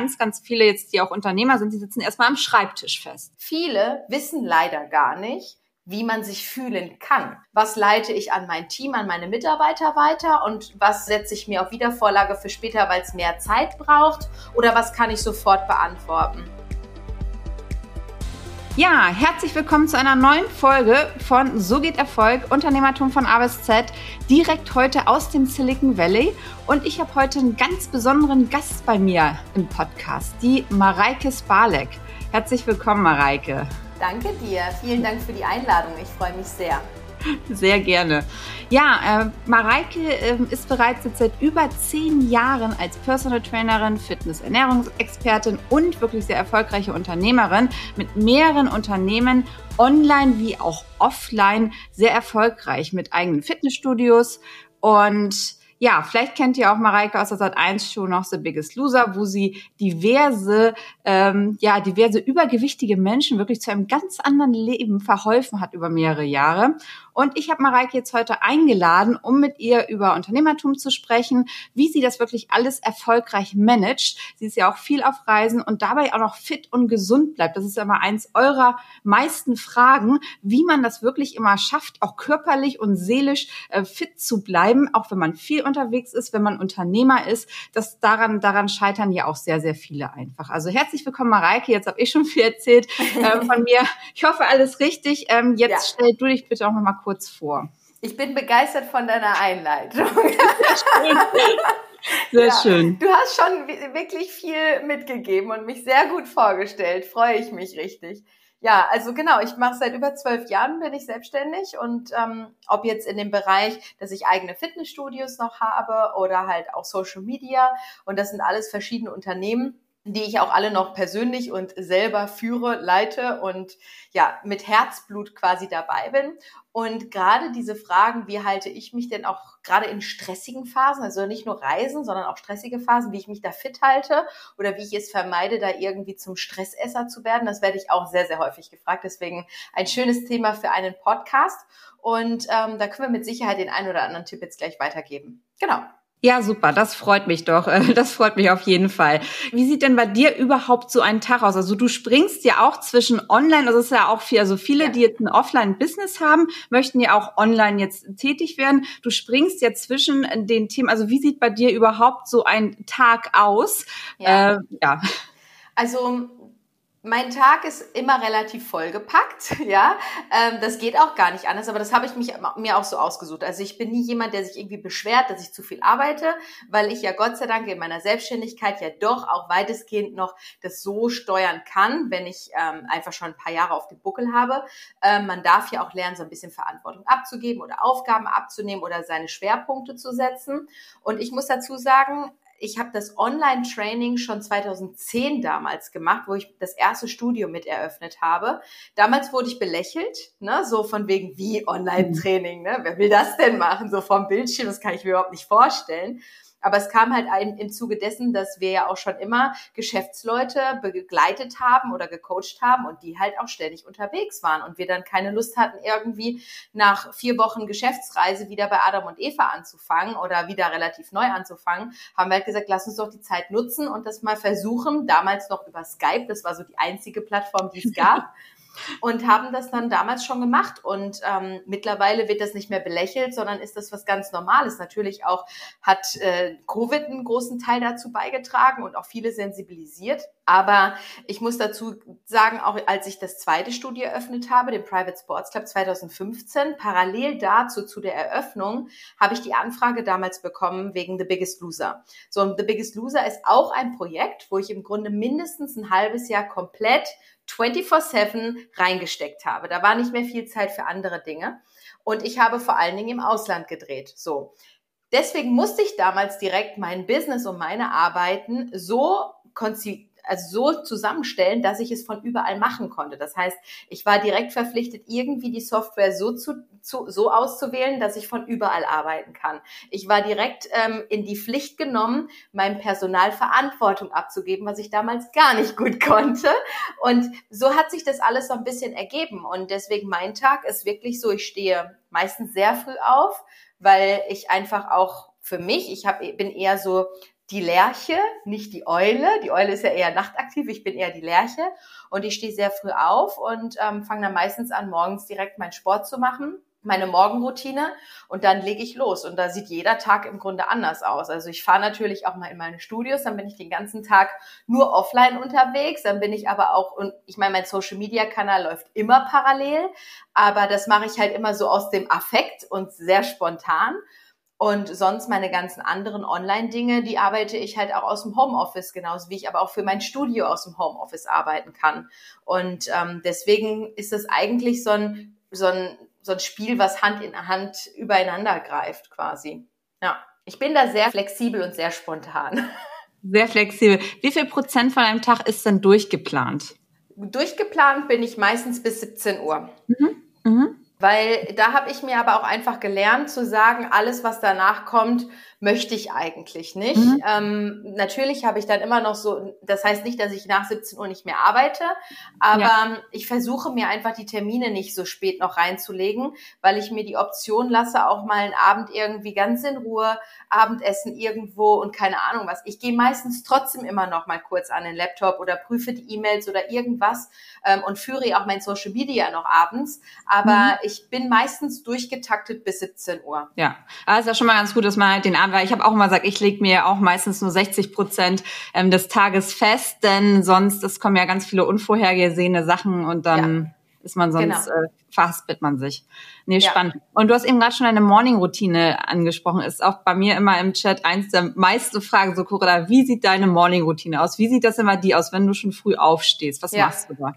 ganz, ganz viele jetzt, die auch Unternehmer sind, die sitzen erstmal am Schreibtisch fest. Viele wissen leider gar nicht, wie man sich fühlen kann. Was leite ich an mein Team, an meine Mitarbeiter weiter und was setze ich mir auf Wiedervorlage für später, weil es mehr Zeit braucht oder was kann ich sofort beantworten? Ja, herzlich willkommen zu einer neuen Folge von So geht Erfolg, Unternehmertum von A bis Z, direkt heute aus dem Silicon Valley. Und ich habe heute einen ganz besonderen Gast bei mir im Podcast, die Mareike Sparlek. Herzlich willkommen, Mareike. Danke dir. Vielen Dank für die Einladung. Ich freue mich sehr. Sehr gerne. Ja, äh, Mareike äh, ist bereits seit über zehn Jahren als Personal Trainerin, Fitness-Ernährungsexpertin und wirklich sehr erfolgreiche Unternehmerin mit mehreren Unternehmen online wie auch offline sehr erfolgreich mit eigenen Fitnessstudios und ja, vielleicht kennt ihr auch Mareike aus der Sat 1 Show noch The Biggest Loser, wo sie diverse, ähm, ja, diverse übergewichtige Menschen wirklich zu einem ganz anderen Leben verholfen hat über mehrere Jahre. Und ich habe Mareike jetzt heute eingeladen, um mit ihr über Unternehmertum zu sprechen, wie sie das wirklich alles erfolgreich managt. Sie ist ja auch viel auf Reisen und dabei auch noch fit und gesund bleibt. Das ist ja immer eins eurer meisten Fragen, wie man das wirklich immer schafft, auch körperlich und seelisch äh, fit zu bleiben, auch wenn man viel unterwegs ist, wenn man Unternehmer ist. Das daran, daran scheitern ja auch sehr, sehr viele einfach. Also herzlich willkommen, Mareike. Jetzt habe ich schon viel erzählt äh, von mir. Ich hoffe, alles richtig. Ähm, jetzt ja. stell du dich bitte auch noch mal kurz vor. Ich bin begeistert von deiner Einleitung. Sehr ja, schön. Du hast schon wirklich viel mitgegeben und mich sehr gut vorgestellt. Freue ich mich richtig. Ja, also genau, ich mache seit über zwölf Jahren bin ich selbstständig und ähm, ob jetzt in dem Bereich, dass ich eigene Fitnessstudios noch habe oder halt auch Social Media und das sind alles verschiedene Unternehmen die ich auch alle noch persönlich und selber führe, leite und ja, mit Herzblut quasi dabei bin. Und gerade diese Fragen, wie halte ich mich denn auch gerade in stressigen Phasen, also nicht nur Reisen, sondern auch stressige Phasen, wie ich mich da fit halte oder wie ich es vermeide, da irgendwie zum Stressesser zu werden, das werde ich auch sehr, sehr häufig gefragt. Deswegen ein schönes Thema für einen Podcast. Und ähm, da können wir mit Sicherheit den einen oder anderen Tipp jetzt gleich weitergeben. Genau. Ja, super, das freut mich doch. Das freut mich auf jeden Fall. Wie sieht denn bei dir überhaupt so ein Tag aus? Also du springst ja auch zwischen online, das ist ja auch viel, also viele, ja. die jetzt ein Offline-Business haben, möchten ja auch online jetzt tätig werden. Du springst ja zwischen den Themen. Also wie sieht bei dir überhaupt so ein Tag aus? Ja. Äh, ja. Also mein Tag ist immer relativ vollgepackt, ja. Ähm, das geht auch gar nicht anders, aber das habe ich mich, mir auch so ausgesucht. Also ich bin nie jemand, der sich irgendwie beschwert, dass ich zu viel arbeite, weil ich ja Gott sei Dank in meiner Selbstständigkeit ja doch auch weitestgehend noch das so steuern kann, wenn ich ähm, einfach schon ein paar Jahre auf dem Buckel habe. Ähm, man darf ja auch lernen, so ein bisschen Verantwortung abzugeben oder Aufgaben abzunehmen oder seine Schwerpunkte zu setzen. Und ich muss dazu sagen, ich habe das Online-Training schon 2010 damals gemacht, wo ich das erste Studio mit eröffnet habe. Damals wurde ich belächelt, ne, so von wegen wie Online-Training, ne? Wer will das denn machen? So vom Bildschirm, das kann ich mir überhaupt nicht vorstellen. Aber es kam halt ein, im Zuge dessen, dass wir ja auch schon immer Geschäftsleute begleitet haben oder gecoacht haben und die halt auch ständig unterwegs waren und wir dann keine Lust hatten, irgendwie nach vier Wochen Geschäftsreise wieder bei Adam und Eva anzufangen oder wieder relativ neu anzufangen, haben wir halt gesagt, lass uns doch die Zeit nutzen und das mal versuchen. Damals noch über Skype, das war so die einzige Plattform, die es gab und haben das dann damals schon gemacht. Und ähm, mittlerweile wird das nicht mehr belächelt, sondern ist das was ganz Normales. Natürlich auch hat äh, Covid einen großen Teil dazu beigetragen und auch viele sensibilisiert. Aber ich muss dazu sagen, auch als ich das zweite Studio eröffnet habe, den Private Sports Club 2015, parallel dazu zu der Eröffnung, habe ich die Anfrage damals bekommen wegen The Biggest Loser. So, und The Biggest Loser ist auch ein Projekt, wo ich im Grunde mindestens ein halbes Jahr komplett 24-7 reingesteckt habe. Da war nicht mehr viel Zeit für andere Dinge. Und ich habe vor allen Dingen im Ausland gedreht. So. Deswegen musste ich damals direkt mein Business und meine Arbeiten so konzipieren also so zusammenstellen, dass ich es von überall machen konnte. Das heißt, ich war direkt verpflichtet, irgendwie die Software so zu, zu so auszuwählen, dass ich von überall arbeiten kann. Ich war direkt ähm, in die Pflicht genommen, meinem Personal Verantwortung abzugeben, was ich damals gar nicht gut konnte. Und so hat sich das alles so ein bisschen ergeben. Und deswegen mein Tag ist wirklich so, ich stehe meistens sehr früh auf, weil ich einfach auch für mich, ich hab, bin eher so die Lerche, nicht die Eule. Die Eule ist ja eher nachtaktiv, ich bin eher die Lerche. Und ich stehe sehr früh auf und ähm, fange dann meistens an, morgens direkt meinen Sport zu machen meine Morgenroutine und dann lege ich los. Und da sieht jeder Tag im Grunde anders aus. Also ich fahre natürlich auch mal in meine Studios, dann bin ich den ganzen Tag nur offline unterwegs, dann bin ich aber auch, und ich meine, mein Social-Media-Kanal läuft immer parallel, aber das mache ich halt immer so aus dem Affekt und sehr spontan. Und sonst meine ganzen anderen Online-Dinge, die arbeite ich halt auch aus dem Homeoffice, genauso wie ich aber auch für mein Studio aus dem Homeoffice arbeiten kann. Und ähm, deswegen ist es eigentlich so ein, so ein so ein Spiel, was Hand in Hand übereinander greift quasi. Ja, ich bin da sehr flexibel und sehr spontan. Sehr flexibel. Wie viel Prozent von einem Tag ist denn durchgeplant? Durchgeplant bin ich meistens bis 17 Uhr. Mhm. Mhm. Weil da habe ich mir aber auch einfach gelernt zu sagen, alles, was danach kommt, möchte ich eigentlich nicht. Mhm. Ähm, natürlich habe ich dann immer noch so, das heißt nicht, dass ich nach 17 Uhr nicht mehr arbeite, aber ja. ich versuche mir einfach die Termine nicht so spät noch reinzulegen, weil ich mir die Option lasse, auch mal einen Abend irgendwie ganz in Ruhe, Abendessen irgendwo und keine Ahnung was. Ich gehe meistens trotzdem immer noch mal kurz an den Laptop oder prüfe die E-Mails oder irgendwas ähm, und führe auch mein Social Media noch abends, aber mhm. Ich bin meistens durchgetaktet bis 17 Uhr. Ja, also ist ja schon mal ganz gut, dass man halt den Abend weil ich habe auch immer gesagt, ich lege mir auch meistens nur 60 Prozent ähm, des Tages fest, denn sonst es kommen ja ganz viele unvorhergesehene Sachen und dann ja. ist man sonst genau. äh, verhaspelt man sich. Nee, ja. spannend. Und du hast eben gerade schon eine Morning-Routine angesprochen. Ist auch bei mir immer im Chat eins der meisten Fragen, so Corinna, wie sieht deine Morning-Routine aus? Wie sieht das immer die aus, wenn du schon früh aufstehst? Was ja. machst du da?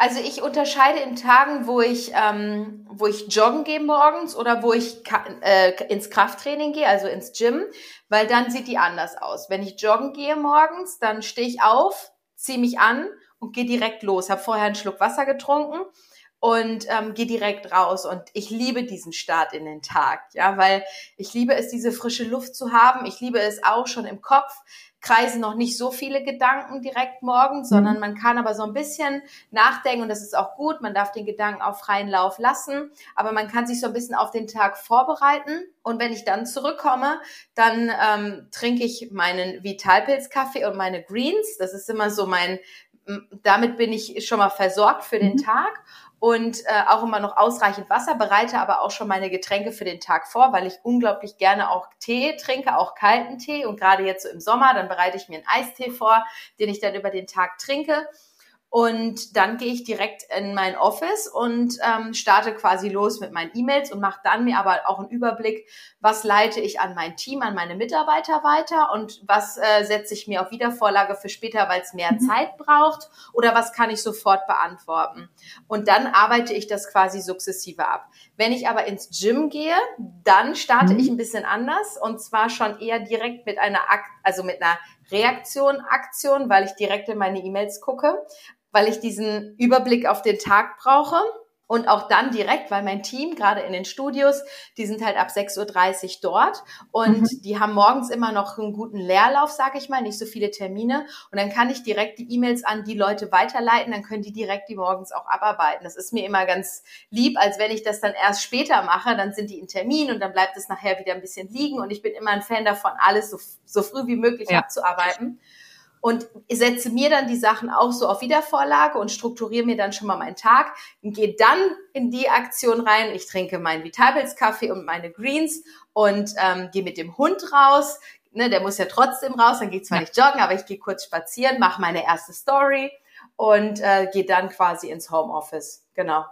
Also ich unterscheide in Tagen, wo ich, ähm, wo ich joggen gehe morgens oder wo ich äh, ins Krafttraining gehe, also ins Gym, weil dann sieht die anders aus. Wenn ich joggen gehe morgens, dann stehe ich auf, ziehe mich an und gehe direkt los. Habe vorher einen Schluck Wasser getrunken und ähm, gehe direkt raus. Und ich liebe diesen Start in den Tag, ja, weil ich liebe es, diese frische Luft zu haben. Ich liebe es auch schon im Kopf kreisen noch nicht so viele Gedanken direkt morgens, sondern mhm. man kann aber so ein bisschen nachdenken und das ist auch gut. Man darf den Gedanken auf freien Lauf lassen, aber man kann sich so ein bisschen auf den Tag vorbereiten. Und wenn ich dann zurückkomme, dann ähm, trinke ich meinen Vitalpilz-Kaffee und meine Greens. Das ist immer so mein, damit bin ich schon mal versorgt für den mhm. Tag und äh, auch immer noch ausreichend Wasser, bereite aber auch schon meine Getränke für den Tag vor, weil ich unglaublich gerne auch Tee trinke, auch kalten Tee und gerade jetzt so im Sommer, dann bereite ich mir einen Eistee vor, den ich dann über den Tag trinke und dann gehe ich direkt in mein Office und ähm, starte quasi los mit meinen E-Mails und mache dann mir aber auch einen Überblick, was leite ich an mein Team, an meine Mitarbeiter weiter und was äh, setze ich mir auf Wiedervorlage für später, weil es mehr mhm. Zeit braucht oder was kann ich sofort beantworten. Und dann arbeite ich das quasi sukzessive ab. Wenn ich aber ins Gym gehe, dann starte mhm. ich ein bisschen anders und zwar schon eher direkt mit einer, Akt, also mit einer Reaktion, Aktion, weil ich direkt in meine E-Mails gucke weil ich diesen Überblick auf den Tag brauche. Und auch dann direkt, weil mein Team, gerade in den Studios, die sind halt ab 6.30 Uhr dort und mhm. die haben morgens immer noch einen guten Leerlauf, sage ich mal, nicht so viele Termine. Und dann kann ich direkt die E-Mails an die Leute weiterleiten, dann können die direkt die morgens auch abarbeiten. Das ist mir immer ganz lieb, als wenn ich das dann erst später mache, dann sind die in Termin und dann bleibt es nachher wieder ein bisschen liegen. Und ich bin immer ein Fan davon, alles so, so früh wie möglich ja. abzuarbeiten und setze mir dann die Sachen auch so auf Wiedervorlage und strukturiere mir dann schon mal meinen Tag und gehe dann in die Aktion rein. Ich trinke meinen Vitalpilz Kaffee und meine Greens und ähm, gehe mit dem Hund raus. Ne, der muss ja trotzdem raus, dann gehe ich zwar ja. nicht joggen, aber ich gehe kurz spazieren, mache meine erste Story und äh, gehe dann quasi ins Homeoffice. Genau.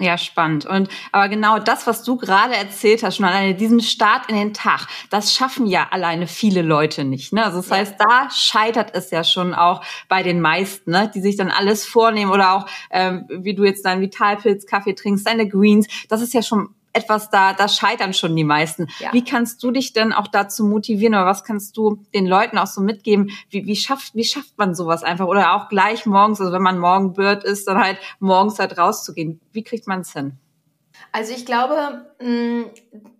Ja, spannend. Und aber genau das, was du gerade erzählt hast, schon alleine diesen Start in den Tag, das schaffen ja alleine viele Leute nicht. Ne? Also das ja. heißt, da scheitert es ja schon auch bei den meisten, ne? die sich dann alles vornehmen oder auch, ähm, wie du jetzt deinen Vitalpilz Kaffee trinkst, deine Greens, das ist ja schon etwas da, da scheitern schon die meisten. Ja. Wie kannst du dich denn auch dazu motivieren oder was kannst du den Leuten auch so mitgeben? Wie, wie schafft, wie schafft man sowas einfach? Oder auch gleich morgens, also wenn man morgen Bird ist, dann halt morgens halt rauszugehen. Wie kriegt man es hin? Also ich glaube, mm,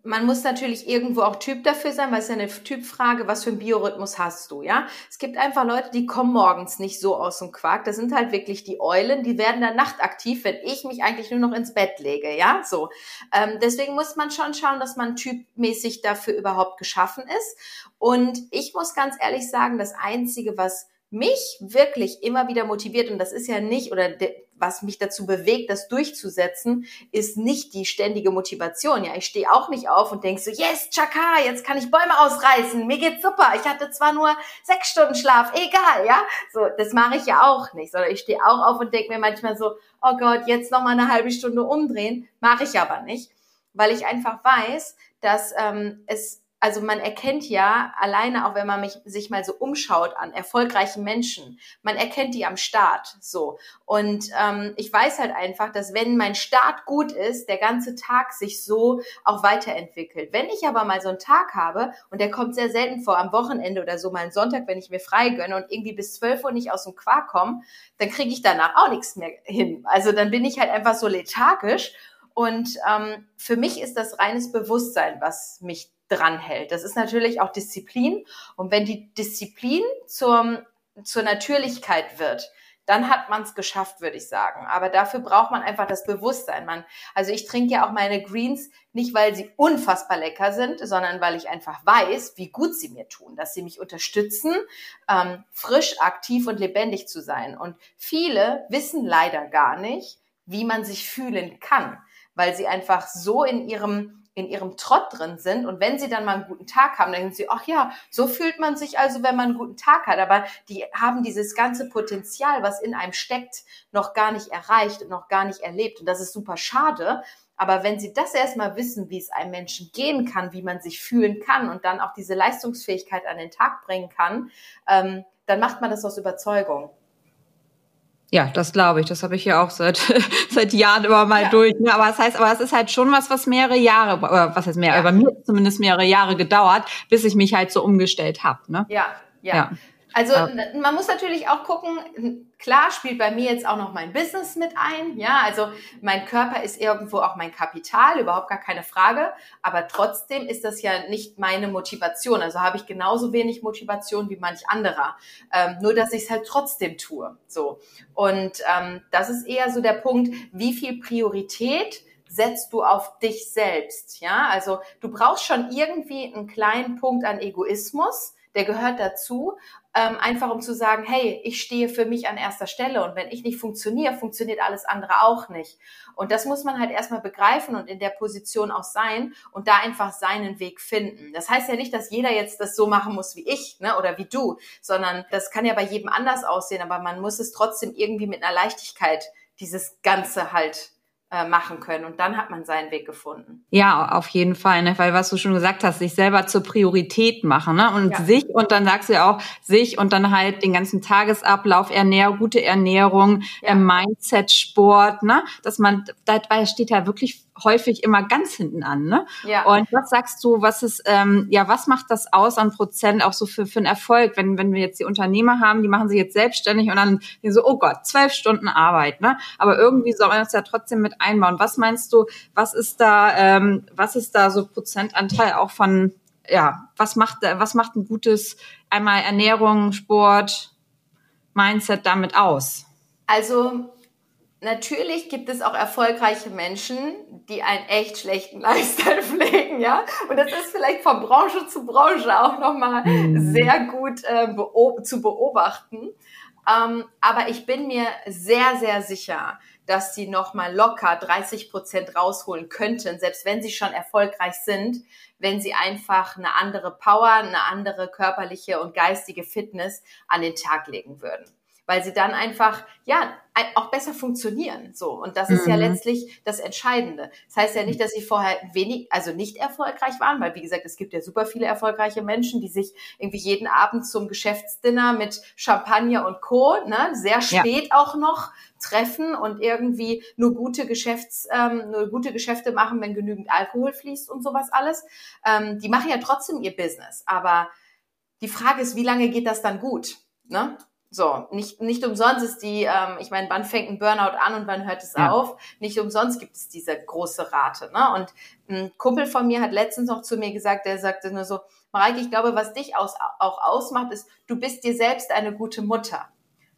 man muss natürlich irgendwo auch Typ dafür sein, weil es ja eine Typfrage, was für einen Biorhythmus hast du, ja? Es gibt einfach Leute, die kommen morgens nicht so aus dem Quark. Das sind halt wirklich die Eulen, die werden dann nachtaktiv, wenn ich mich eigentlich nur noch ins Bett lege, ja? So. Ähm, deswegen muss man schon schauen, dass man typmäßig dafür überhaupt geschaffen ist. Und ich muss ganz ehrlich sagen, das Einzige, was mich wirklich immer wieder motiviert, und das ist ja nicht, oder was mich dazu bewegt, das durchzusetzen, ist nicht die ständige Motivation. Ja, ich stehe auch nicht auf und denke so, yes, Chaka, jetzt kann ich Bäume ausreißen, mir geht's super. Ich hatte zwar nur sechs Stunden Schlaf, egal, ja. So, das mache ich ja auch nicht, sondern ich stehe auch auf und denke mir manchmal so, oh Gott, jetzt noch mal eine halbe Stunde umdrehen, mache ich aber nicht, weil ich einfach weiß, dass ähm, es also man erkennt ja alleine, auch wenn man mich, sich mal so umschaut an erfolgreichen Menschen, man erkennt die am Start so. Und ähm, ich weiß halt einfach, dass wenn mein Start gut ist, der ganze Tag sich so auch weiterentwickelt. Wenn ich aber mal so einen Tag habe, und der kommt sehr selten vor, am Wochenende oder so mal einen Sonntag, wenn ich mir frei gönne und irgendwie bis 12 Uhr nicht aus dem Quark komme, dann kriege ich danach auch nichts mehr hin. Also dann bin ich halt einfach so lethargisch. Und ähm, für mich ist das reines Bewusstsein, was mich dranhält. Das ist natürlich auch Disziplin. Und wenn die Disziplin zur, zur Natürlichkeit wird, dann hat man es geschafft, würde ich sagen. Aber dafür braucht man einfach das Bewusstsein. Man, also ich trinke ja auch meine Greens nicht, weil sie unfassbar lecker sind, sondern weil ich einfach weiß, wie gut sie mir tun, dass sie mich unterstützen, ähm, frisch, aktiv und lebendig zu sein. Und viele wissen leider gar nicht, wie man sich fühlen kann, weil sie einfach so in ihrem in ihrem Trott drin sind und wenn sie dann mal einen guten Tag haben, dann denken sie, ach ja, so fühlt man sich also, wenn man einen guten Tag hat. Aber die haben dieses ganze Potenzial, was in einem steckt, noch gar nicht erreicht und noch gar nicht erlebt. Und das ist super schade. Aber wenn sie das erstmal wissen, wie es einem Menschen gehen kann, wie man sich fühlen kann und dann auch diese Leistungsfähigkeit an den Tag bringen kann, ähm, dann macht man das aus Überzeugung. Ja, das glaube ich. Das habe ich ja auch seit seit Jahren immer mal ja. durch. Ne? Aber das heißt, aber es ist halt schon was, was mehrere Jahre, oder was heißt mehr, ja. bei mir zumindest mehrere Jahre gedauert, bis ich mich halt so umgestellt habe. Ne? Ja, ja. ja. Also man muss natürlich auch gucken, klar spielt bei mir jetzt auch noch mein Business mit ein, ja, also mein Körper ist irgendwo auch mein Kapital, überhaupt gar keine Frage, aber trotzdem ist das ja nicht meine Motivation, also habe ich genauso wenig Motivation wie manch anderer, ähm, nur dass ich es halt trotzdem tue, so. Und ähm, das ist eher so der Punkt, wie viel Priorität setzt du auf dich selbst, ja, also du brauchst schon irgendwie einen kleinen Punkt an Egoismus, der gehört dazu, ähm, einfach um zu sagen, hey, ich stehe für mich an erster Stelle und wenn ich nicht funktioniere, funktioniert alles andere auch nicht. Und das muss man halt erstmal begreifen und in der Position auch sein und da einfach seinen Weg finden. Das heißt ja nicht, dass jeder jetzt das so machen muss wie ich ne, oder wie du, sondern das kann ja bei jedem anders aussehen, aber man muss es trotzdem irgendwie mit einer Leichtigkeit dieses Ganze halt machen können. Und dann hat man seinen Weg gefunden. Ja, auf jeden Fall, ne? weil was du schon gesagt hast, sich selber zur Priorität machen ne? und ja. sich und dann sagst du ja auch sich und dann halt den ganzen Tagesablauf, Ernährung, gute Ernährung, ja. äh, Mindset, Sport, ne? dass man, dabei steht ja wirklich häufig immer ganz hinten an. Ne? Ja. Und was sagst du, was ist, ähm, ja, was macht das aus an Prozent auch so für, für einen Erfolg, wenn, wenn wir jetzt die Unternehmer haben, die machen sich jetzt selbstständig und dann so, oh Gott, zwölf Stunden Arbeit, ne? Aber irgendwie soll man das ja trotzdem mit einbauen. Was meinst du, was ist da, ähm, was ist da so Prozentanteil auch von, ja, was macht, was macht ein gutes, einmal Ernährung, Sport, Mindset damit aus? Also Natürlich gibt es auch erfolgreiche Menschen, die einen echt schlechten Lifestyle pflegen, ja. Und das ist vielleicht von Branche zu Branche auch nochmal mhm. sehr gut äh, beob zu beobachten. Ähm, aber ich bin mir sehr, sehr sicher, dass sie nochmal locker 30 Prozent rausholen könnten, selbst wenn sie schon erfolgreich sind, wenn sie einfach eine andere Power, eine andere körperliche und geistige Fitness an den Tag legen würden weil sie dann einfach, ja, auch besser funktionieren, so. Und das ist mhm. ja letztlich das Entscheidende. Das heißt ja nicht, dass sie vorher wenig, also nicht erfolgreich waren, weil wie gesagt, es gibt ja super viele erfolgreiche Menschen, die sich irgendwie jeden Abend zum Geschäftsdinner mit Champagner und Co., ne, sehr spät ja. auch noch treffen und irgendwie nur gute Geschäfts, ähm, nur gute Geschäfte machen, wenn genügend Alkohol fließt und sowas alles. Ähm, die machen ja trotzdem ihr Business. Aber die Frage ist, wie lange geht das dann gut? Ne? So, nicht, nicht umsonst ist die, ähm, ich meine, wann fängt ein Burnout an und wann hört es ja. auf? Nicht umsonst gibt es diese große Rate. Ne? Und ein Kumpel von mir hat letztens noch zu mir gesagt, der sagte nur so, Mareike, ich glaube, was dich aus, auch ausmacht, ist, du bist dir selbst eine gute Mutter.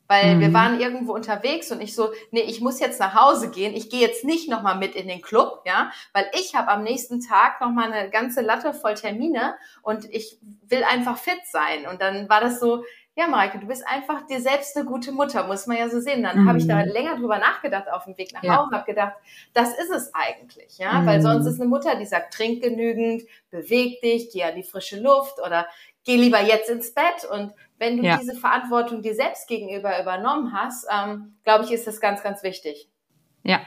Weil mhm. wir waren irgendwo unterwegs und ich so, nee, ich muss jetzt nach Hause gehen. Ich gehe jetzt nicht nochmal mit in den Club, ja, weil ich habe am nächsten Tag nochmal eine ganze Latte voll Termine und ich will einfach fit sein. Und dann war das so, ja, Mareike, du bist einfach dir selbst eine gute Mutter, muss man ja so sehen. Dann mhm. habe ich da mhm. länger drüber nachgedacht auf dem Weg nach ja. Hause, habe gedacht, das ist es eigentlich, ja, mhm. weil sonst ist eine Mutter, die sagt, trink genügend, beweg dich, geh an die frische Luft oder geh lieber jetzt ins Bett. Und wenn du ja. diese Verantwortung dir selbst gegenüber übernommen hast, ähm, glaube ich, ist das ganz, ganz wichtig. Ja,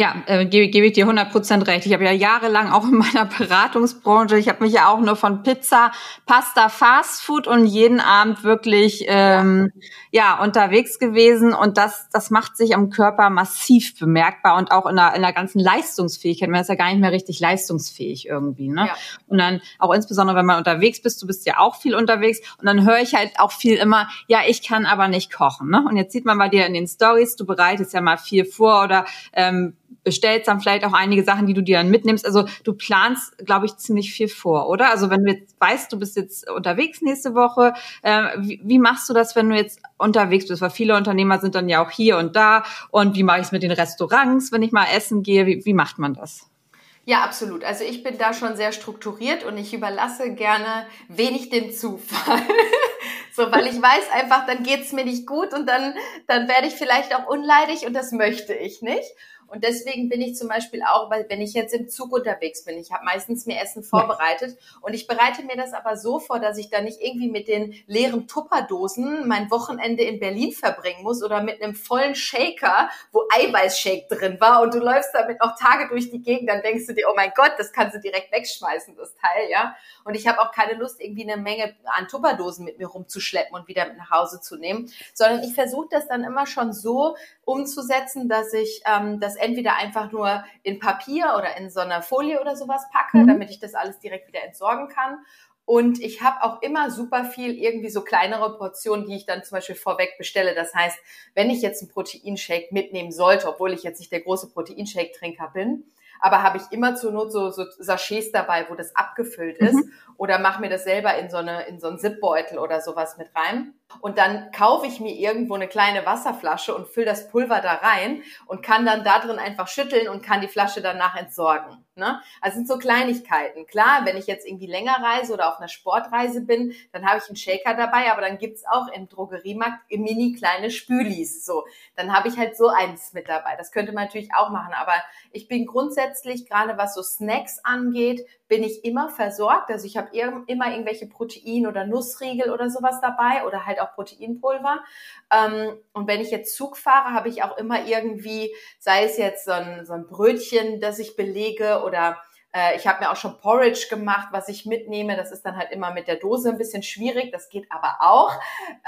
ja, äh, gebe, gebe ich dir 100% recht. Ich habe ja jahrelang auch in meiner Beratungsbranche, ich habe mich ja auch nur von Pizza, Pasta, Fastfood und jeden Abend wirklich ähm, ja unterwegs gewesen und das das macht sich am Körper massiv bemerkbar und auch in der, in der ganzen Leistungsfähigkeit. Man ist ja gar nicht mehr richtig leistungsfähig irgendwie. Ne? Ja. Und dann auch insbesondere, wenn man unterwegs bist, du bist ja auch viel unterwegs und dann höre ich halt auch viel immer, ja, ich kann aber nicht kochen. Ne? Und jetzt sieht man bei dir in den Stories, du bereitest ja mal viel vor oder ähm, bestellst dann vielleicht auch einige Sachen, die du dir dann mitnimmst. Also du planst, glaube ich, ziemlich viel vor, oder? Also wenn du jetzt weißt, du bist jetzt unterwegs nächste Woche, äh, wie, wie machst du das, wenn du jetzt unterwegs bist? Weil viele Unternehmer sind dann ja auch hier und da. Und wie mache ich es mit den Restaurants, wenn ich mal essen gehe? Wie, wie macht man das? Ja, absolut. Also ich bin da schon sehr strukturiert und ich überlasse gerne wenig dem Zufall. so, weil ich weiß einfach, dann geht's mir nicht gut und dann, dann werde ich vielleicht auch unleidig und das möchte ich nicht. Und deswegen bin ich zum Beispiel auch, weil wenn ich jetzt im Zug unterwegs bin, ich habe meistens mir Essen vorbereitet ja. und ich bereite mir das aber so vor, dass ich da nicht irgendwie mit den leeren Tupperdosen mein Wochenende in Berlin verbringen muss oder mit einem vollen Shaker, wo Eiweißshake drin war und du läufst damit auch Tage durch die Gegend, dann denkst du dir, oh mein Gott, das kannst du direkt wegschmeißen, das Teil, ja. Und ich habe auch keine Lust, irgendwie eine Menge an Tupperdosen mit mir rumzuschleppen und wieder mit nach Hause zu nehmen, sondern ich versuche das dann immer schon so umzusetzen, dass ich ähm, das entweder einfach nur in Papier oder in so einer Folie oder sowas packe, mhm. damit ich das alles direkt wieder entsorgen kann. Und ich habe auch immer super viel irgendwie so kleinere Portionen, die ich dann zum Beispiel vorweg bestelle. Das heißt, wenn ich jetzt einen Proteinshake mitnehmen sollte, obwohl ich jetzt nicht der große Proteinshake-Trinker bin, aber habe ich immer zur Not so, so Sachets dabei, wo das abgefüllt ist. Mhm. Oder mache mir das selber in so, eine, in so einen Zipbeutel oder sowas mit rein. Und dann kaufe ich mir irgendwo eine kleine Wasserflasche und fülle das Pulver da rein und kann dann da drin einfach schütteln und kann die Flasche danach entsorgen. Ne? Also sind so Kleinigkeiten. Klar, wenn ich jetzt irgendwie länger reise oder auf einer Sportreise bin, dann habe ich einen Shaker dabei, aber dann gibt's auch im Drogeriemarkt mini kleine Spülis. So, dann habe ich halt so eins mit dabei. Das könnte man natürlich auch machen, aber ich bin grundsätzlich, gerade was so Snacks angeht, bin ich immer versorgt. Also ich habe immer irgendwelche Protein- oder Nussriegel oder sowas dabei oder halt auch Proteinpulver. Ähm, und wenn ich jetzt Zug fahre, habe ich auch immer irgendwie, sei es jetzt so ein, so ein Brötchen, das ich belege oder äh, ich habe mir auch schon Porridge gemacht, was ich mitnehme. Das ist dann halt immer mit der Dose ein bisschen schwierig. Das geht aber auch.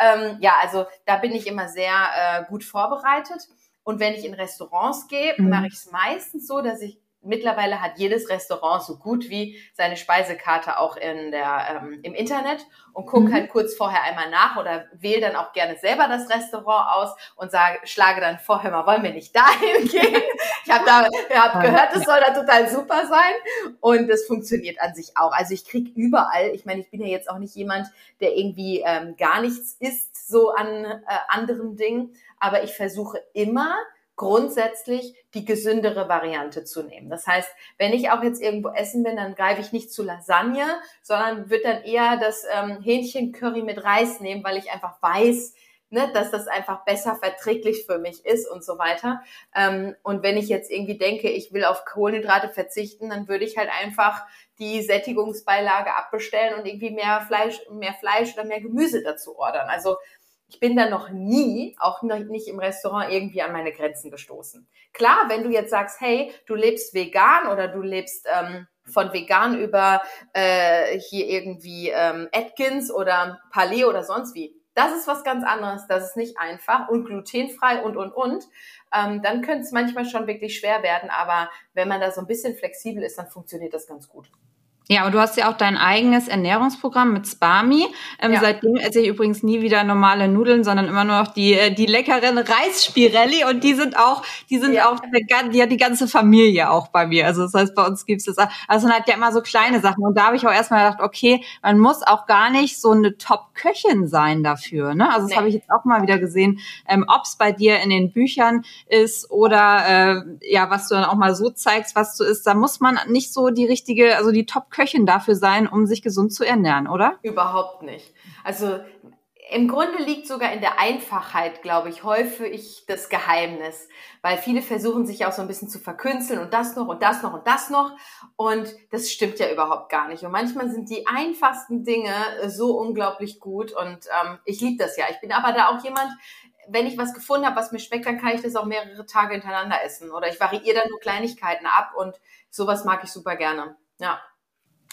Ähm, ja, also da bin ich immer sehr äh, gut vorbereitet. Und wenn ich in Restaurants gehe, mhm. mache ich es meistens so, dass ich mittlerweile hat jedes Restaurant so gut wie seine Speisekarte auch in der, ähm, im Internet und guck mhm. halt kurz vorher einmal nach oder wähle dann auch gerne selber das Restaurant aus und sage, schlage dann vorher mal, wollen wir nicht dahin gehen? ich habe da hab gehört, es soll da total super sein und das funktioniert an sich auch. Also ich krieg überall, ich meine, ich bin ja jetzt auch nicht jemand, der irgendwie ähm, gar nichts isst so an äh, anderen Dingen, aber ich versuche immer grundsätzlich die gesündere Variante zu nehmen. Das heißt, wenn ich auch jetzt irgendwo essen bin, dann greife ich nicht zu Lasagne, sondern würde dann eher das ähm, Hähnchencurry mit Reis nehmen, weil ich einfach weiß, ne, dass das einfach besser verträglich für mich ist und so weiter. Ähm, und wenn ich jetzt irgendwie denke, ich will auf Kohlenhydrate verzichten, dann würde ich halt einfach die Sättigungsbeilage abbestellen und irgendwie mehr Fleisch, mehr Fleisch oder mehr Gemüse dazu ordern. Also ich bin da noch nie, auch nicht im Restaurant, irgendwie an meine Grenzen gestoßen. Klar, wenn du jetzt sagst, hey, du lebst vegan oder du lebst ähm, von vegan über äh, hier irgendwie ähm, Atkins oder Paleo oder sonst wie, das ist was ganz anderes, das ist nicht einfach und glutenfrei und, und, und. Ähm, dann könnte es manchmal schon wirklich schwer werden, aber wenn man da so ein bisschen flexibel ist, dann funktioniert das ganz gut. Ja, aber du hast ja auch dein eigenes Ernährungsprogramm mit Spami. Ähm, ja. Seitdem esse ich übrigens nie wieder normale Nudeln, sondern immer nur noch die, äh, die leckeren Reisspirelli und die sind auch, die sind ja. auch die hat die ganze Familie auch bei mir. Also das heißt, bei uns gibt's das. Also man hat ja immer so kleine Sachen. Und da habe ich auch erstmal gedacht, okay, man muss auch gar nicht so eine Top-Köchin sein dafür. Ne? Also das nee. habe ich jetzt auch mal wieder gesehen, ähm, ob es bei dir in den Büchern ist oder äh, ja, was du dann auch mal so zeigst, was du isst. Da muss man nicht so die richtige, also die Top-Köchin Köchin dafür sein, um sich gesund zu ernähren, oder? Überhaupt nicht. Also im Grunde liegt sogar in der Einfachheit, glaube ich, häufig das Geheimnis, weil viele versuchen sich auch so ein bisschen zu verkünsteln und das noch und das noch und das noch und das stimmt ja überhaupt gar nicht. Und manchmal sind die einfachsten Dinge so unglaublich gut und ähm, ich liebe das ja. Ich bin aber da auch jemand, wenn ich was gefunden habe, was mir schmeckt, dann kann ich das auch mehrere Tage hintereinander essen oder ich variiere dann nur Kleinigkeiten ab und sowas mag ich super gerne. Ja.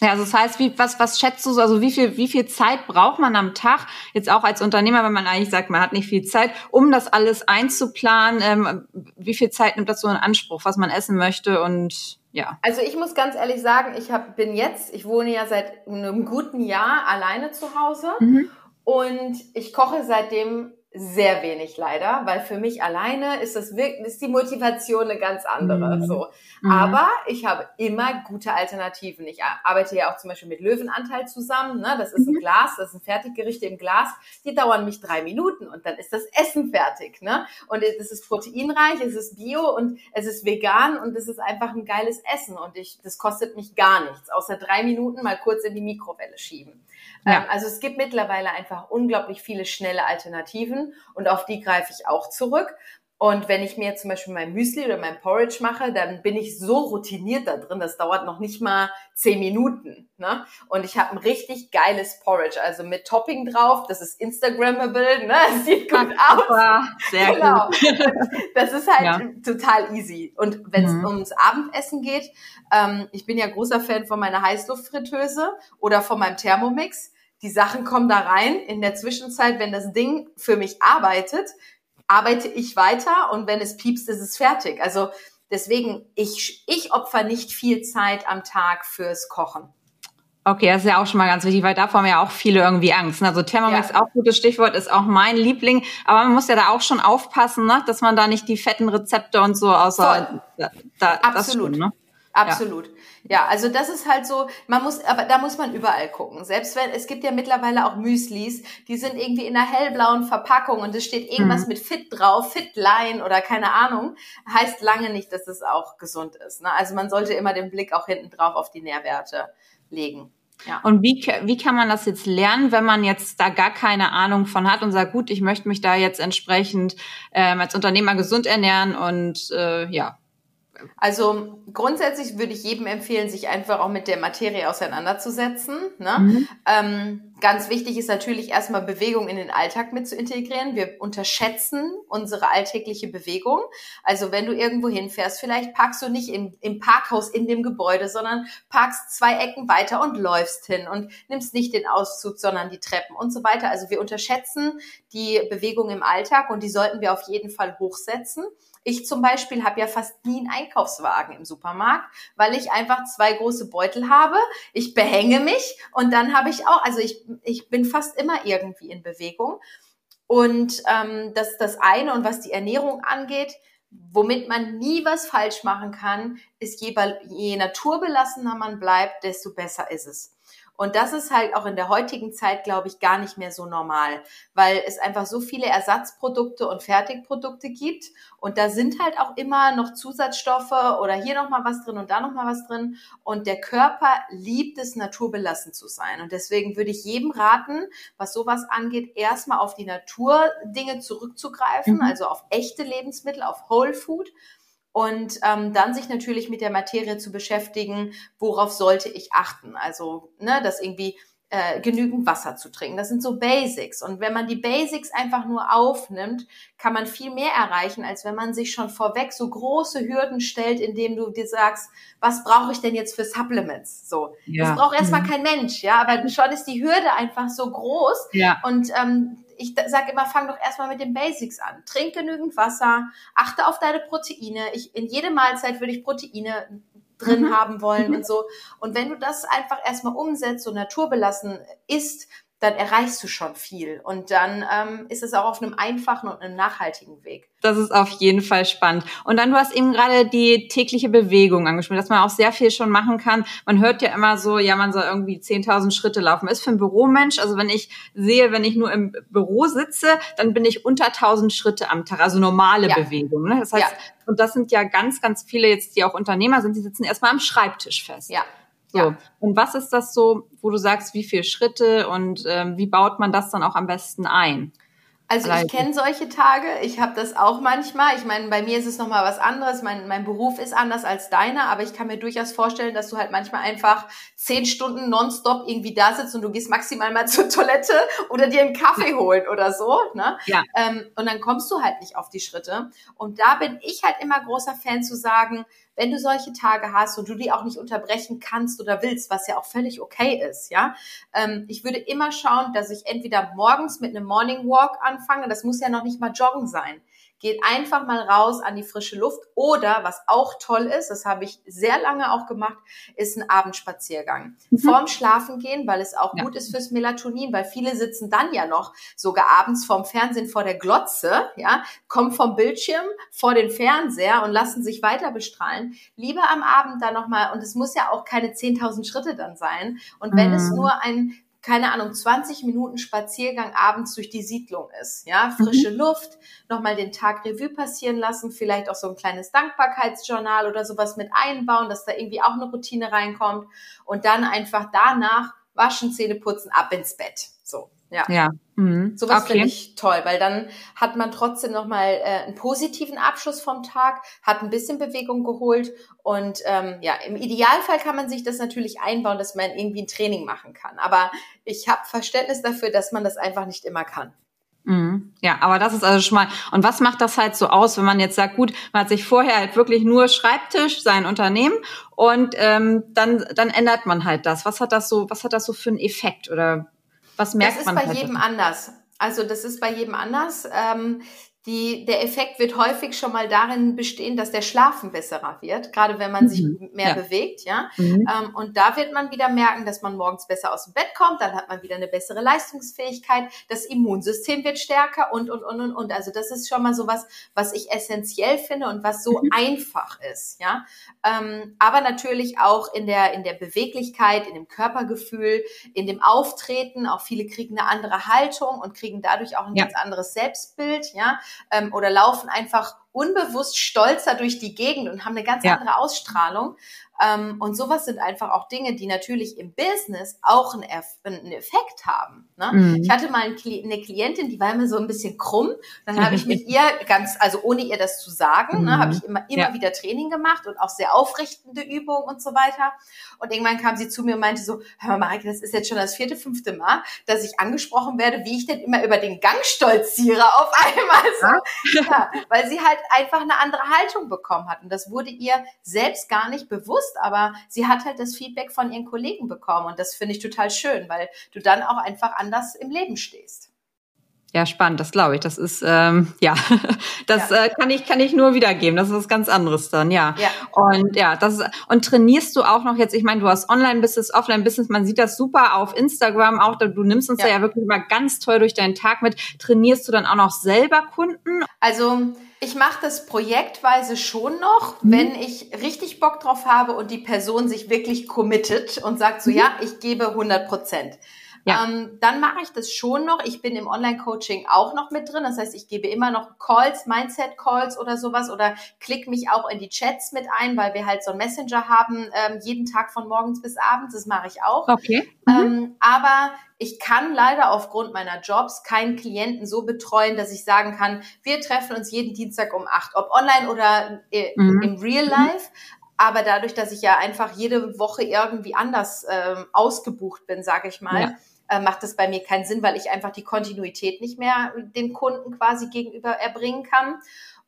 Ja, also das heißt, wie, was, was schätzt du so, also wie viel, wie viel Zeit braucht man am Tag, jetzt auch als Unternehmer, wenn man eigentlich sagt, man hat nicht viel Zeit, um das alles einzuplanen, ähm, wie viel Zeit nimmt das so in Anspruch, was man essen möchte und ja. Also ich muss ganz ehrlich sagen, ich hab, bin jetzt, ich wohne ja seit einem guten Jahr alleine zu Hause mhm. und ich koche seitdem sehr wenig leider, weil für mich alleine ist das wirklich, ist die Motivation eine ganz andere. Mhm. So. Mhm. Aber ich habe immer gute Alternativen. Ich arbeite ja auch zum Beispiel mit Löwenanteil zusammen. Ne? Das ist ein mhm. Glas, das sind Fertiggerichte im Glas. Die dauern mich drei Minuten und dann ist das Essen fertig. Ne? Und es ist proteinreich, es ist bio und es ist vegan und es ist einfach ein geiles Essen. Und ich, das kostet mich gar nichts, außer drei Minuten mal kurz in die Mikrowelle schieben. Ja. Ähm, also es gibt mittlerweile einfach unglaublich viele schnelle Alternativen und auf die greife ich auch zurück. Und wenn ich mir zum Beispiel mein Müsli oder mein Porridge mache, dann bin ich so routiniert da drin, das dauert noch nicht mal zehn Minuten. Ne? Und ich habe ein richtig geiles Porridge, also mit Topping drauf, das ist Instagrammable, ne? Das sieht gut aus. Sehr genau. gut. Das ist halt ja. total easy. Und wenn es mhm. ums Abendessen geht, ähm, ich bin ja großer Fan von meiner Heißluftfritteuse oder von meinem Thermomix. Die Sachen kommen da rein. In der Zwischenzeit, wenn das Ding für mich arbeitet, arbeite ich weiter und wenn es piepst, ist es fertig. Also deswegen, ich, ich opfer nicht viel Zeit am Tag fürs Kochen. Okay, das ist ja auch schon mal ganz wichtig, weil davor haben ja auch viele irgendwie Angst. Also Thermomix ja. auch gutes Stichwort, ist auch mein Liebling. Aber man muss ja da auch schon aufpassen, ne? dass man da nicht die fetten Rezepte und so außer da, da, Absolut. Schon, ne? Absolut. Ja. ja. also das ist halt so, man muss, aber da muss man überall gucken. Selbst wenn, es gibt ja mittlerweile auch Müslis, die sind irgendwie in einer hellblauen Verpackung und es steht irgendwas mhm. mit Fit drauf, Fitline oder keine Ahnung, heißt lange nicht, dass es auch gesund ist. Ne? Also man sollte immer den Blick auch hinten drauf auf die Nährwerte legen. Ja. Und wie, wie kann man das jetzt lernen, wenn man jetzt da gar keine Ahnung von hat und sagt, gut, ich möchte mich da jetzt entsprechend ähm, als Unternehmer gesund ernähren und äh, ja, also grundsätzlich würde ich jedem empfehlen, sich einfach auch mit der Materie auseinanderzusetzen. Ne? Mhm. Ähm, ganz wichtig ist natürlich erstmal Bewegung in den Alltag mit zu integrieren. Wir unterschätzen unsere alltägliche Bewegung. Also wenn du irgendwo hinfährst, vielleicht parkst du nicht im, im Parkhaus in dem Gebäude, sondern parkst zwei Ecken weiter und läufst hin und nimmst nicht den Auszug, sondern die Treppen und so weiter. Also wir unterschätzen die Bewegung im Alltag und die sollten wir auf jeden Fall hochsetzen. Ich zum Beispiel habe ja fast nie einen Einkaufswagen im Supermarkt, weil ich einfach zwei große Beutel habe. Ich behänge mich und dann habe ich auch, also ich, ich bin fast immer irgendwie in Bewegung. Und ähm, das ist das eine. Und was die Ernährung angeht, womit man nie was falsch machen kann, ist je, je naturbelassener man bleibt, desto besser ist es. Und das ist halt auch in der heutigen Zeit, glaube ich, gar nicht mehr so normal, weil es einfach so viele Ersatzprodukte und Fertigprodukte gibt. Und da sind halt auch immer noch Zusatzstoffe oder hier nochmal was drin und da nochmal was drin. Und der Körper liebt es, naturbelassen zu sein. Und deswegen würde ich jedem raten, was sowas angeht, erstmal auf die Naturdinge zurückzugreifen, mhm. also auf echte Lebensmittel, auf Whole Food und ähm, dann sich natürlich mit der Materie zu beschäftigen, worauf sollte ich achten. Also, ne, dass irgendwie äh, genügend Wasser zu trinken. Das sind so Basics. Und wenn man die Basics einfach nur aufnimmt, kann man viel mehr erreichen, als wenn man sich schon vorweg so große Hürden stellt, indem du dir sagst, was brauche ich denn jetzt für Supplements? So, ja. das braucht erstmal mhm. kein Mensch, ja, aber schon ist die Hürde einfach so groß. Ja. Und ähm, ich sage immer, fang doch erstmal mit den Basics an. Trink genügend Wasser, achte auf deine Proteine. Ich, in jede Mahlzeit würde ich Proteine drin mhm. haben wollen mhm. und so. Und wenn du das einfach erstmal umsetzt und naturbelassen isst, dann erreichst du schon viel. Und dann ähm, ist es auch auf einem einfachen und einem nachhaltigen Weg. Das ist auf jeden Fall spannend. Und dann, du hast eben gerade die tägliche Bewegung angesprochen, dass man auch sehr viel schon machen kann. Man hört ja immer so, ja, man soll irgendwie 10.000 Schritte laufen. Ist für einen Büromensch, also wenn ich sehe, wenn ich nur im Büro sitze, dann bin ich unter 1.000 Schritte am Tag, also normale ja. Bewegung. Ne? Das heißt, ja. und das sind ja ganz, ganz viele jetzt, die auch Unternehmer sind, die sitzen erstmal am Schreibtisch fest. Ja. So. Ja. Und was ist das so, wo du sagst, wie viele Schritte und ähm, wie baut man das dann auch am besten ein? Also ich kenne solche Tage, ich habe das auch manchmal. Ich meine, bei mir ist es nochmal was anderes. Mein, mein Beruf ist anders als deiner, aber ich kann mir durchaus vorstellen, dass du halt manchmal einfach zehn Stunden nonstop irgendwie da sitzt und du gehst maximal mal zur Toilette oder dir einen Kaffee holen oder so. Ne? Ja. Ähm, und dann kommst du halt nicht auf die Schritte. Und da bin ich halt immer großer Fan zu sagen, wenn du solche Tage hast und du die auch nicht unterbrechen kannst oder willst, was ja auch völlig okay ist, ja. Ähm, ich würde immer schauen, dass ich entweder morgens mit einem Morning Walk anfange, das muss ja noch nicht mal joggen sein. Geht einfach mal raus an die frische Luft oder was auch toll ist, das habe ich sehr lange auch gemacht, ist ein Abendspaziergang. Mhm. Vorm Schlafen gehen, weil es auch ja. gut ist fürs Melatonin, weil viele sitzen dann ja noch sogar abends vorm Fernsehen vor der Glotze, ja, kommen vom Bildschirm vor den Fernseher und lassen sich weiter bestrahlen. Lieber am Abend dann nochmal, und es muss ja auch keine 10.000 Schritte dann sein. Und wenn mhm. es nur ein keine Ahnung, 20 Minuten Spaziergang abends durch die Siedlung ist. Ja, frische mhm. Luft, nochmal den Tag Revue passieren lassen, vielleicht auch so ein kleines Dankbarkeitsjournal oder sowas mit einbauen, dass da irgendwie auch eine Routine reinkommt und dann einfach danach waschen, Zähne putzen, ab ins Bett. So. Ja. ja. Mhm. Sowas okay. finde ich toll, weil dann hat man trotzdem nochmal äh, einen positiven Abschluss vom Tag, hat ein bisschen Bewegung geholt und ähm, ja, im Idealfall kann man sich das natürlich einbauen, dass man irgendwie ein Training machen kann. Aber ich habe Verständnis dafür, dass man das einfach nicht immer kann. Mhm. Ja, aber das ist also schon mal. Und was macht das halt so aus, wenn man jetzt sagt, gut, man hat sich vorher halt wirklich nur Schreibtisch, sein Unternehmen und ähm, dann dann ändert man halt das. Was hat das so? Was hat das so für einen Effekt oder was merkt man? Das ist bei halt jedem anders. Also das ist bei jedem anders. Ähm, die, der Effekt wird häufig schon mal darin bestehen, dass der Schlafen besserer wird, gerade wenn man mhm. sich mehr ja. bewegt, ja. Mhm. Ähm, und da wird man wieder merken, dass man morgens besser aus dem Bett kommt, dann hat man wieder eine bessere Leistungsfähigkeit, das Immunsystem wird stärker und, und, und, und, und. Also das ist schon mal so was, was ich essentiell finde und was so mhm. einfach ist, ja. Ähm, aber natürlich auch in der, in der Beweglichkeit, in dem Körpergefühl, in dem Auftreten. Auch viele kriegen eine andere Haltung und kriegen dadurch auch ein ja. ganz anderes Selbstbild, ja ähm, oder laufen einfach unbewusst stolzer durch die Gegend und haben eine ganz ja. andere Ausstrahlung. Ähm, und sowas sind einfach auch Dinge, die natürlich im Business auch einen, Effekt haben. Ne? Mhm. Ich hatte mal eine Klientin, die war immer so ein bisschen krumm. Dann habe ich mit ihr ganz, also ohne ihr das zu sagen, mhm. ne, habe ich immer, immer ja. wieder Training gemacht und auch sehr aufrichtende Übungen und so weiter. Und irgendwann kam sie zu mir und meinte so, hör mal, Marike, das ist jetzt schon das vierte, fünfte Mal, dass ich angesprochen werde, wie ich denn immer über den Gang stolziere auf einmal. So. Ja, weil sie halt einfach eine andere Haltung bekommen hat. Und das wurde ihr selbst gar nicht bewusst bewusst, aber sie hat halt das Feedback von ihren Kollegen bekommen und das finde ich total schön, weil du dann auch einfach anders im Leben stehst. Ja, spannend, das glaube ich. Das ist ähm, ja, das ja. Äh, kann ich kann ich nur wiedergeben. Das ist was ganz anderes dann, ja. ja. Und ja, das ist, und trainierst du auch noch jetzt? Ich meine, du hast Online-Business, Offline-Business. Man sieht das super auf Instagram auch. Du nimmst uns ja. ja wirklich mal ganz toll durch deinen Tag mit. Trainierst du dann auch noch selber Kunden? Also ich mache das projektweise schon noch, mhm. wenn ich richtig Bock drauf habe und die Person sich wirklich committet und sagt so, mhm. ja, ich gebe 100 Prozent. Ja. Ähm, dann mache ich das schon noch. Ich bin im Online-Coaching auch noch mit drin. Das heißt, ich gebe immer noch Calls, Mindset-Calls oder sowas oder klicke mich auch in die Chats mit ein, weil wir halt so einen Messenger haben, ähm, jeden Tag von morgens bis abends. Das mache ich auch. Okay. Mhm. Ähm, aber ich kann leider aufgrund meiner Jobs keinen Klienten so betreuen, dass ich sagen kann, wir treffen uns jeden Dienstag um acht, ob online oder äh, mhm. im Real Life. Aber dadurch, dass ich ja einfach jede Woche irgendwie anders ähm, ausgebucht bin, sage ich mal, ja äh, macht das bei mir keinen Sinn, weil ich einfach die Kontinuität nicht mehr dem Kunden quasi gegenüber erbringen kann.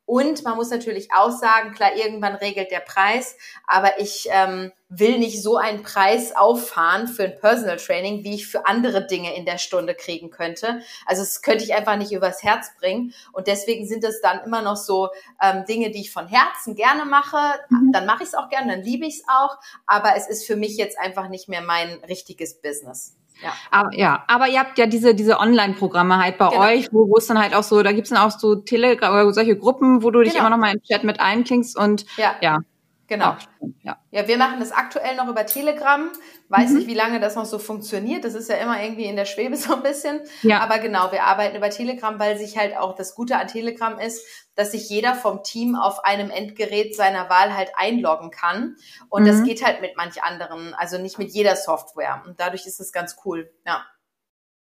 Und man muss natürlich auch sagen, klar, irgendwann regelt der Preis, aber ich ähm, will nicht so einen Preis auffahren für ein Personal Training, wie ich für andere Dinge in der Stunde kriegen könnte. Also das könnte ich einfach nicht übers Herz bringen. Und deswegen sind es dann immer noch so ähm, Dinge, die ich von Herzen gerne mache. Mhm. Dann mache ich es auch gerne, dann liebe ich es auch. Aber es ist für mich jetzt einfach nicht mehr mein richtiges Business. Ja. Aber, ja, aber ihr habt ja diese, diese Online-Programme halt bei genau. euch, wo, wo es dann halt auch so, da gibt's dann auch so Telegram oder solche Gruppen, wo du dich genau. immer noch mal im Chat mit einklingst und ja. ja. Genau. Ja. ja, wir machen das aktuell noch über Telegram. Weiß mhm. nicht, wie lange das noch so funktioniert. Das ist ja immer irgendwie in der Schwebe so ein bisschen. Ja. Aber genau, wir arbeiten über Telegram, weil sich halt auch das Gute an Telegram ist, dass sich jeder vom Team auf einem Endgerät seiner Wahl halt einloggen kann. Und mhm. das geht halt mit manch anderen, also nicht mit jeder Software. Und dadurch ist es ganz cool. Ja.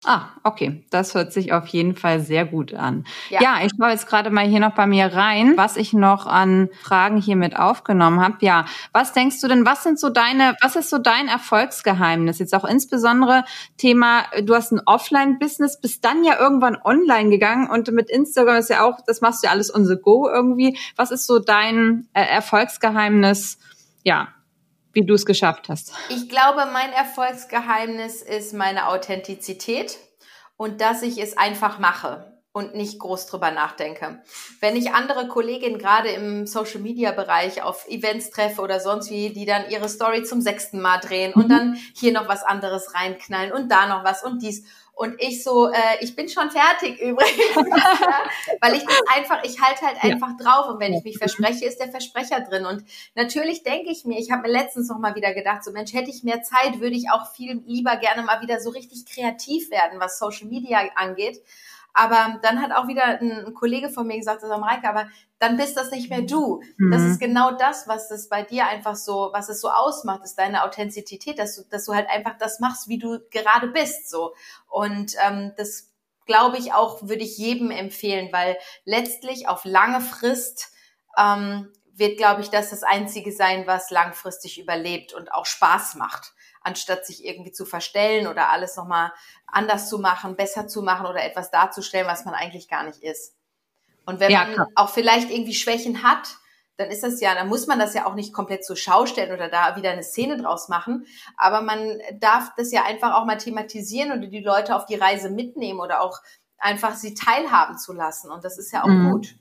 Ah, okay. Das hört sich auf jeden Fall sehr gut an. Ja, ja ich schaue jetzt gerade mal hier noch bei mir rein, was ich noch an Fragen hier mit aufgenommen habe. Ja, was denkst du denn, was sind so deine, was ist so dein Erfolgsgeheimnis? Jetzt auch insbesondere Thema, du hast ein Offline-Business, bist dann ja irgendwann online gegangen und mit Instagram ist ja auch, das machst du ja alles on the go irgendwie. Was ist so dein äh, Erfolgsgeheimnis? Ja, wie du es geschafft hast? Ich glaube, mein Erfolgsgeheimnis ist meine Authentizität und dass ich es einfach mache und nicht groß drüber nachdenke. Wenn ich andere Kolleginnen gerade im Social Media Bereich auf Events treffe oder sonst wie, die dann ihre Story zum sechsten Mal drehen und mhm. dann hier noch was anderes reinknallen und da noch was und dies und ich so, äh, ich bin schon fertig übrigens, weil ich das einfach, ich halte halt einfach ja. drauf und wenn ich mich verspreche, ist der Versprecher drin. Und natürlich denke ich mir, ich habe mir letztens noch mal wieder gedacht, so Mensch, hätte ich mehr Zeit, würde ich auch viel lieber gerne mal wieder so richtig kreativ werden, was Social Media angeht. Aber dann hat auch wieder ein, Kollege von mir gesagt, das ist Mareike, aber dann bist das nicht mehr du. Mhm. Das ist genau das, was es bei dir einfach so, was es so ausmacht, ist deine Authentizität, dass du, dass du halt einfach das machst, wie du gerade bist, so. Und ähm, das glaube ich auch, würde ich jedem empfehlen, weil letztlich auf lange Frist ähm, wird, glaube ich, das das Einzige sein, was langfristig überlebt und auch Spaß macht anstatt sich irgendwie zu verstellen oder alles nochmal anders zu machen, besser zu machen oder etwas darzustellen, was man eigentlich gar nicht ist. Und wenn ja, man auch vielleicht irgendwie Schwächen hat, dann ist das ja, dann muss man das ja auch nicht komplett zur Schau stellen oder da wieder eine Szene draus machen. Aber man darf das ja einfach auch mal thematisieren oder die Leute auf die Reise mitnehmen oder auch einfach sie teilhaben zu lassen. Und das ist ja auch mhm. gut.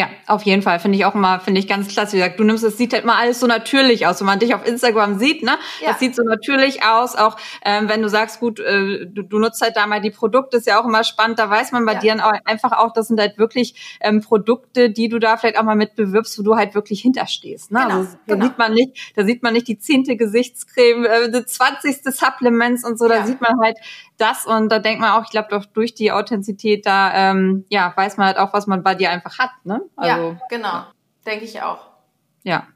Ja, auf jeden Fall. Finde ich auch immer, finde ich ganz klasse. Wie gesagt, du nimmst, es sieht halt mal alles so natürlich aus. Wenn man dich auf Instagram sieht, ne? Ja. Das sieht so natürlich aus. Auch ähm, wenn du sagst, gut, äh, du, du nutzt halt da mal die Produkte, ist ja auch immer spannend. Da weiß man bei ja. dir auch einfach auch, das sind halt wirklich ähm, Produkte, die du da vielleicht auch mal mit bewirbst, wo du halt wirklich hinterstehst. Ne? Genau, also, da genau. sieht man nicht, da sieht man nicht die zehnte Gesichtscreme, äh, die zwanzigste Supplements und so. Da sieht man halt das und da denkt man auch, ich glaube doch durch die Authentizität da, ähm, ja, weiß man halt auch, was man bei dir einfach hat, ne? Also, ja, genau. Denke ich auch. Ja.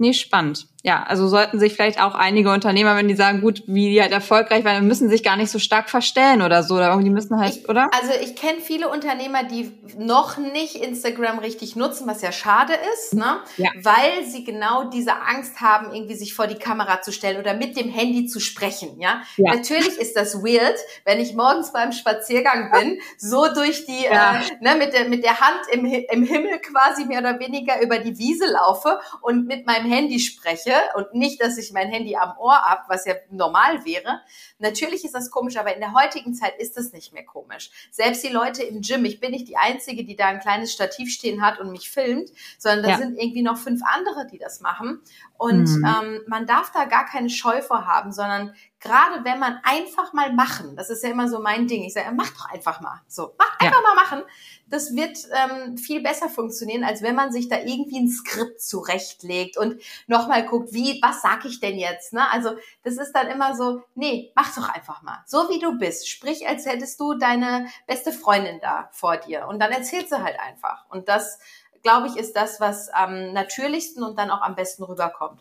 Nee, spannend ja, also sollten sich vielleicht auch einige Unternehmer, wenn die sagen, gut, wie die halt erfolgreich waren, müssen sich gar nicht so stark verstellen oder so, oder irgendwie müssen halt, ich, oder? Also ich kenne viele Unternehmer, die noch nicht Instagram richtig nutzen, was ja schade ist, ne? Ja. Weil sie genau diese Angst haben, irgendwie sich vor die Kamera zu stellen oder mit dem Handy zu sprechen, ja? ja. Natürlich ist das weird, wenn ich morgens beim Spaziergang bin, so durch die, ja. äh, ne, mit der, mit der Hand im, im Himmel quasi mehr oder weniger über die Wiese laufe und mit meinem Handy spreche und nicht, dass ich mein Handy am Ohr ab, was ja normal wäre. Natürlich ist das komisch, aber in der heutigen Zeit ist das nicht mehr komisch. Selbst die Leute im Gym, ich bin nicht die Einzige, die da ein kleines Stativ stehen hat und mich filmt, sondern da ja. sind irgendwie noch fünf andere, die das machen. Und mhm. ähm, man darf da gar keine Scheu vor haben, sondern gerade wenn man einfach mal machen, das ist ja immer so mein Ding, ich sage, mach doch einfach mal. So, mach einfach ja. mal machen. Das wird ähm, viel besser funktionieren, als wenn man sich da irgendwie ein Skript zurechtlegt und nochmal guckt, wie, was sag ich denn jetzt? Ne? Also das ist dann immer so, nee, mach doch einfach mal. So wie du bist. Sprich, als hättest du deine beste Freundin da vor dir. Und dann erzählst du halt einfach. Und das, glaube ich, ist das, was am natürlichsten und dann auch am besten rüberkommt.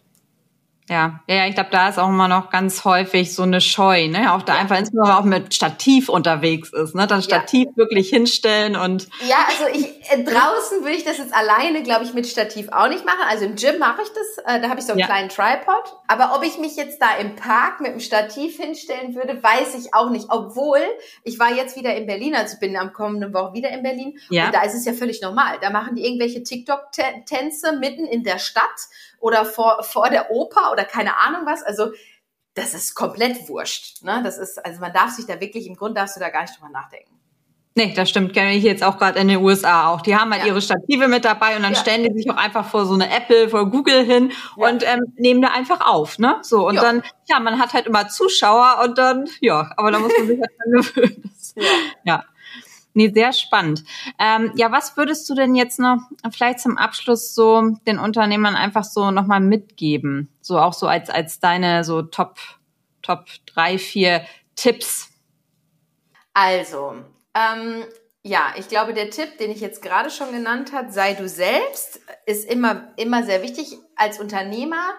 Ja, ja, ich glaube, da ist auch immer noch ganz häufig so eine Scheu, ne? Auch da ja. einfach insbesondere auch mit Stativ unterwegs ist, ne? Dann Stativ ja. wirklich hinstellen und. Ja, also ich äh, draußen würde ich das jetzt alleine, glaube ich, mit Stativ auch nicht machen. Also im Gym mache ich das, äh, da habe ich so einen ja. kleinen Tripod. Aber ob ich mich jetzt da im Park mit einem Stativ hinstellen würde, weiß ich auch nicht. Obwohl, ich war jetzt wieder in Berlin, also bin am kommenden Woche wieder in Berlin. Ja. Und da ist es ja völlig normal. Da machen die irgendwelche TikTok-Tänze mitten in der Stadt oder vor, vor der Oper oder keine Ahnung was. Also das ist komplett wurscht. Ne? Das ist, also man darf sich da wirklich, im Grunde darfst du da gar nicht drüber nachdenken. Nee, das stimmt. Kenne ich jetzt auch gerade in den USA auch. Die haben halt ja. ihre Stative mit dabei und dann ja. stellen die sich auch einfach vor so eine Apple, vor Google hin ja. und ähm, nehmen da einfach auf, ne? So und dann, ja, man hat halt immer Zuschauer und dann, ja, aber da muss man sich halt dran gewöhnen. ja. Nee, sehr spannend. Ähm, ja, was würdest du denn jetzt noch vielleicht zum Abschluss so den Unternehmern einfach so nochmal mitgeben? So auch so als, als deine so Top, Top drei, vier Tipps. Also, ähm, ja, ich glaube, der Tipp, den ich jetzt gerade schon genannt habe, sei du selbst, ist immer, immer sehr wichtig als Unternehmer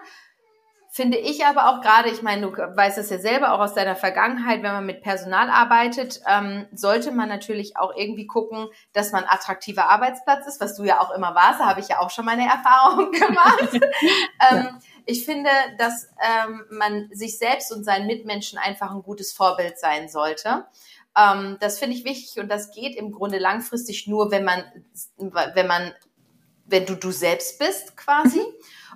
finde ich aber auch gerade, ich meine, du weißt es ja selber auch aus deiner Vergangenheit, wenn man mit Personal arbeitet, ähm, sollte man natürlich auch irgendwie gucken, dass man attraktiver Arbeitsplatz ist, was du ja auch immer warst. Da habe ich ja auch schon meine Erfahrungen gemacht. ähm, ich finde, dass ähm, man sich selbst und seinen Mitmenschen einfach ein gutes Vorbild sein sollte. Ähm, das finde ich wichtig und das geht im Grunde langfristig nur, wenn man, wenn man, wenn du du selbst bist quasi mhm.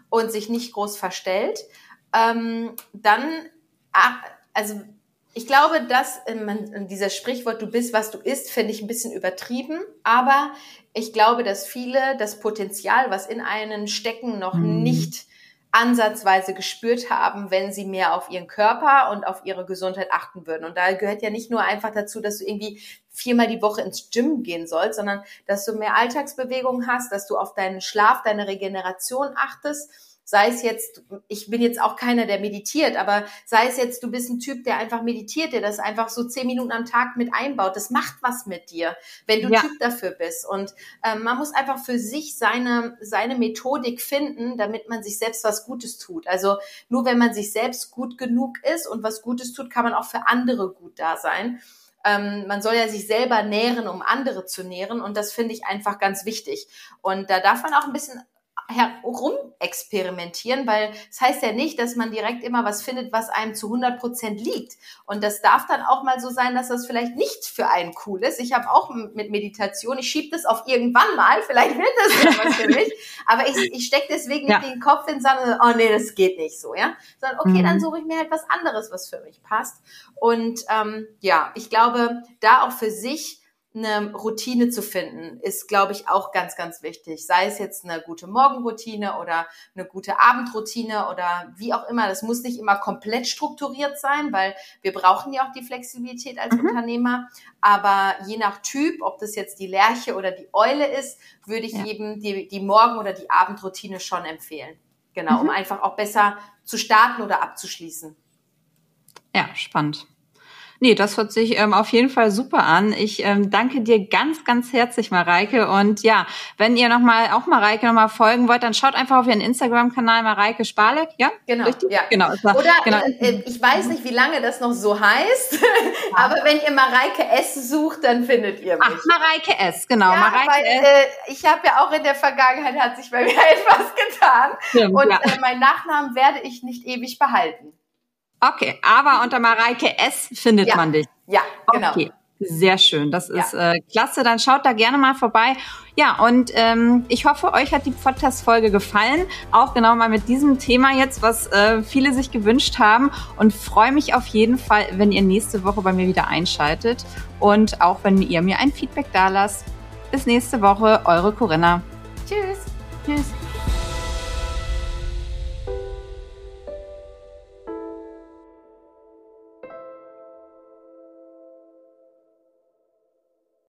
und sich nicht groß verstellt ähm, dann, ah, also ich glaube, dass man, dieser Sprichwort, du bist, was du isst, finde ich ein bisschen übertrieben. Aber ich glaube, dass viele das Potenzial, was in einen stecken, noch mhm. nicht ansatzweise gespürt haben, wenn sie mehr auf ihren Körper und auf ihre Gesundheit achten würden. Und da gehört ja nicht nur einfach dazu, dass du irgendwie viermal die Woche ins Gym gehen sollst, sondern dass du mehr Alltagsbewegung hast, dass du auf deinen Schlaf, deine Regeneration achtest Sei es jetzt, ich bin jetzt auch keiner, der meditiert, aber sei es jetzt, du bist ein Typ, der einfach meditiert, der das einfach so zehn Minuten am Tag mit einbaut. Das macht was mit dir, wenn du ja. Typ dafür bist. Und ähm, man muss einfach für sich seine, seine Methodik finden, damit man sich selbst was Gutes tut. Also nur wenn man sich selbst gut genug ist und was Gutes tut, kann man auch für andere gut da sein ähm, man soll ja sich selber nähren, um andere zu nähren. Und das finde ich einfach ganz wichtig. Und da darf man auch ein bisschen herumexperimentieren, weil es das heißt ja nicht, dass man direkt immer was findet, was einem zu 100 Prozent liegt. Und das darf dann auch mal so sein, dass das vielleicht nicht für einen cool ist. Ich habe auch mit Meditation, ich schiebe das auf irgendwann mal, vielleicht wird das ja was für mich, aber ich, ich stecke deswegen ja. nicht den Kopf in Sand oh nee, das geht nicht so, ja. Sondern okay, mhm. dann suche ich mir halt was anderes, was für mich passt. Und ähm, ja, ich glaube, da auch für sich eine Routine zu finden, ist, glaube ich, auch ganz, ganz wichtig. Sei es jetzt eine gute Morgenroutine oder eine gute Abendroutine oder wie auch immer. Das muss nicht immer komplett strukturiert sein, weil wir brauchen ja auch die Flexibilität als mhm. Unternehmer. Aber je nach Typ, ob das jetzt die Lerche oder die Eule ist, würde ich ja. eben die, die Morgen- oder die Abendroutine schon empfehlen. Genau, mhm. um einfach auch besser zu starten oder abzuschließen. Ja, spannend. Nee, das hört sich ähm, auf jeden Fall super an. Ich ähm, danke dir ganz, ganz herzlich, Mareike. Und ja, wenn ihr nochmal, auch Mareike nochmal folgen wollt, dann schaut einfach auf ihren Instagram-Kanal Mareike Sparleck. Ja? Genau. Richtig? Ja. genau. War, Oder genau. Äh, äh, ich weiß nicht, wie lange das noch so heißt, aber wenn ihr Mareike S sucht, dann findet ihr mich. Ach, Mareike S, genau. Ja, Mareike weil, S. Äh, ich habe ja auch in der Vergangenheit hat sich bei mir etwas getan. Stimmt, und ja. äh, meinen Nachnamen werde ich nicht ewig behalten. Okay, aber unter Mareike S findet ja. man dich. Ja, genau. Okay. Sehr schön, das ist ja. äh, klasse. Dann schaut da gerne mal vorbei. Ja, und ähm, ich hoffe, euch hat die Podcast-Folge gefallen. Auch genau mal mit diesem Thema jetzt, was äh, viele sich gewünscht haben. Und freue mich auf jeden Fall, wenn ihr nächste Woche bei mir wieder einschaltet. Und auch wenn ihr mir ein Feedback da lasst. Bis nächste Woche, eure Corinna. Tschüss. Tschüss.